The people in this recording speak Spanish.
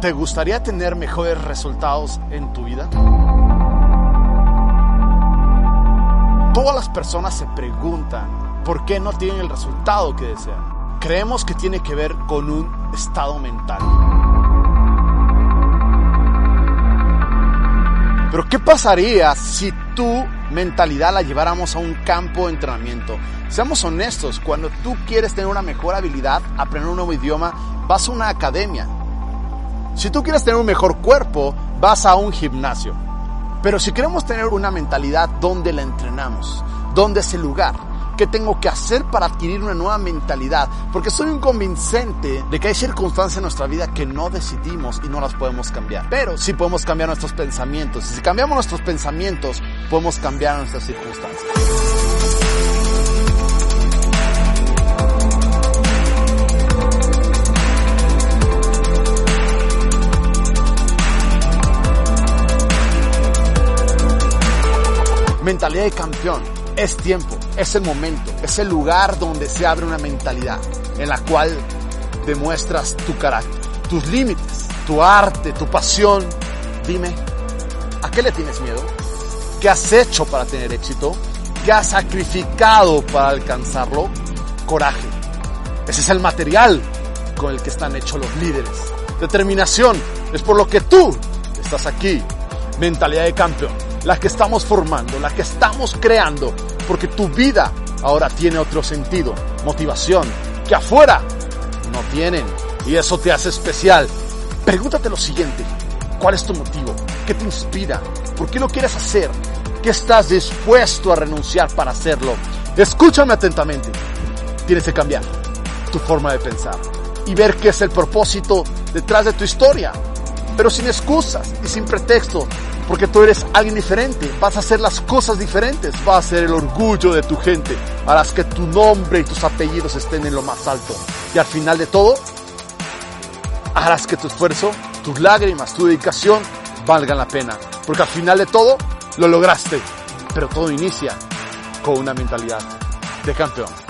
¿Te gustaría tener mejores resultados en tu vida? Todas las personas se preguntan por qué no tienen el resultado que desean. Creemos que tiene que ver con un estado mental. Pero ¿qué pasaría si tu mentalidad la lleváramos a un campo de entrenamiento? Seamos honestos, cuando tú quieres tener una mejor habilidad, aprender un nuevo idioma, vas a una academia, si tú quieres tener un mejor cuerpo, vas a un gimnasio. Pero si queremos tener una mentalidad, ¿dónde la entrenamos? ¿Dónde es el lugar? ¿Qué tengo que hacer para adquirir una nueva mentalidad? Porque soy un convincente de que hay circunstancias en nuestra vida que no decidimos y no las podemos cambiar. Pero sí podemos cambiar nuestros pensamientos. Y si cambiamos nuestros pensamientos, podemos cambiar nuestras circunstancias. Mentalidad de campeón. Es tiempo, es el momento, es el lugar donde se abre una mentalidad en la cual demuestras tu carácter, tus límites, tu arte, tu pasión. Dime, ¿a qué le tienes miedo? ¿Qué has hecho para tener éxito? ¿Qué has sacrificado para alcanzarlo? Coraje. Ese es el material con el que están hechos los líderes. Determinación es por lo que tú estás aquí. Mentalidad de campeón la que estamos formando, la que estamos creando, porque tu vida ahora tiene otro sentido, motivación, que afuera no tienen. Y eso te hace especial. Pregúntate lo siguiente, ¿cuál es tu motivo? ¿Qué te inspira? ¿Por qué lo quieres hacer? ¿Qué estás dispuesto a renunciar para hacerlo? Escúchame atentamente. Tienes que cambiar tu forma de pensar y ver qué es el propósito detrás de tu historia, pero sin excusas y sin pretexto, porque tú eres alguien diferente, vas a hacer las cosas diferentes, vas a ser el orgullo de tu gente, harás que tu nombre y tus apellidos estén en lo más alto. Y al final de todo, harás que tu esfuerzo, tus lágrimas, tu dedicación valgan la pena. Porque al final de todo, lo lograste. Pero todo inicia con una mentalidad de campeón.